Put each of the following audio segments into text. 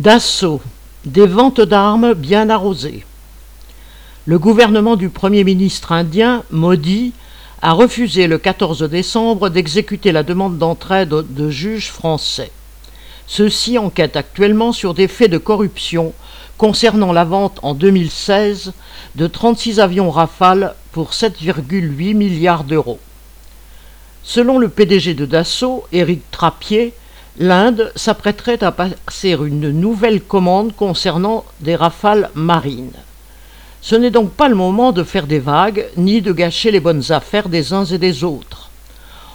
D'assaut, des ventes d'armes bien arrosées. Le gouvernement du Premier ministre indien, Modi, a refusé le 14 décembre d'exécuter la demande d'entraide de juges français. Ceux-ci enquêtent actuellement sur des faits de corruption concernant la vente en 2016 de 36 avions Rafale pour 7,8 milliards d'euros. Selon le PDG de Dassault, Éric Trappier, l'Inde s'apprêterait à passer une nouvelle commande concernant des rafales marines. Ce n'est donc pas le moment de faire des vagues, ni de gâcher les bonnes affaires des uns et des autres.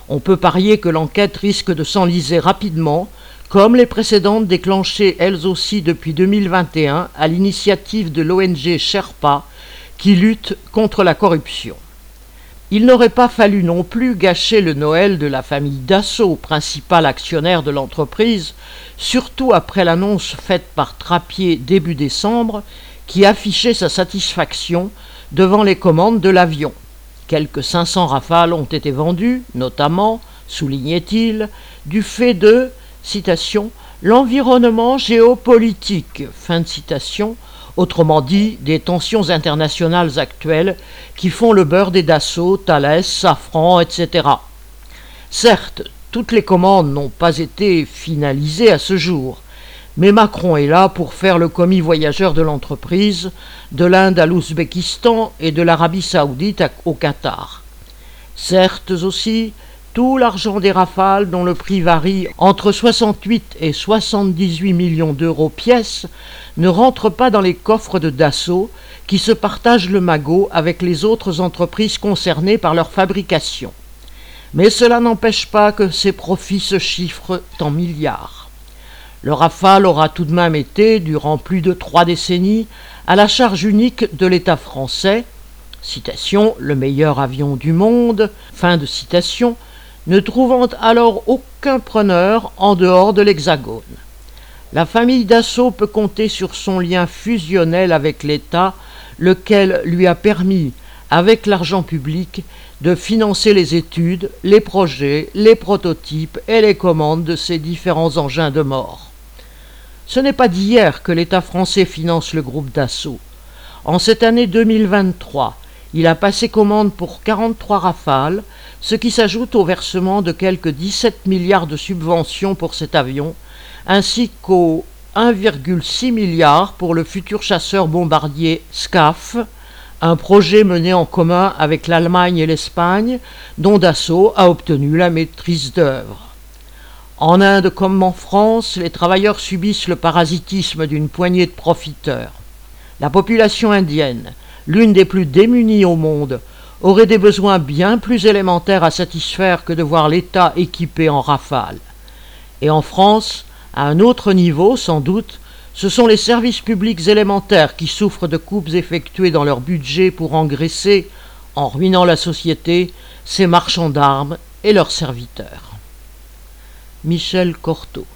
On peut parier que l'enquête risque de s'enliser rapidement, comme les précédentes déclenchées elles aussi depuis 2021 à l'initiative de l'ONG Sherpa, qui lutte contre la corruption. Il n'aurait pas fallu non plus gâcher le Noël de la famille Dassault, principal actionnaire de l'entreprise, surtout après l'annonce faite par Trappier début décembre, qui affichait sa satisfaction devant les commandes de l'avion. Quelques 500 rafales ont été vendues, notamment, soulignait-il, du fait de, l'environnement géopolitique, fin citation, autrement dit des tensions internationales actuelles qui font le beurre des Dassault, Thales, Safran, etc. Certes, toutes les commandes n'ont pas été finalisées à ce jour, mais Macron est là pour faire le commis voyageur de l'entreprise, de l'Inde à l'Ouzbékistan et de l'Arabie saoudite au Qatar. Certes aussi, tout l'argent des rafales, dont le prix varie entre 68 et 78 millions d'euros pièce, ne rentre pas dans les coffres de Dassault, qui se partagent le magot avec les autres entreprises concernées par leur fabrication. Mais cela n'empêche pas que ces profits se chiffrent en milliards. Le Rafale aura tout de même été, durant plus de trois décennies, à la charge unique de l'État français, citation, le meilleur avion du monde, fin de citation, ne trouvant alors aucun preneur en dehors de l'Hexagone. La famille Dassault peut compter sur son lien fusionnel avec l'État, lequel lui a permis, avec l'argent public, de financer les études, les projets, les prototypes et les commandes de ces différents engins de mort. Ce n'est pas d'hier que l'État français finance le groupe Dassault. En cette année 2023, il a passé commande pour 43 rafales, ce qui s'ajoute au versement de quelques 17 milliards de subventions pour cet avion, ainsi qu'aux 1,6 milliard pour le futur chasseur bombardier SCAF, un projet mené en commun avec l'Allemagne et l'Espagne, dont Dassault a obtenu la maîtrise d'œuvre. En Inde comme en France, les travailleurs subissent le parasitisme d'une poignée de profiteurs. La population indienne, l'une des plus démunies au monde, aurait des besoins bien plus élémentaires à satisfaire que de voir l'État équipé en rafale. Et en France, à un autre niveau sans doute, ce sont les services publics élémentaires qui souffrent de coupes effectuées dans leur budget pour engraisser, en ruinant la société, ces marchands d'armes et leurs serviteurs. Michel Cortot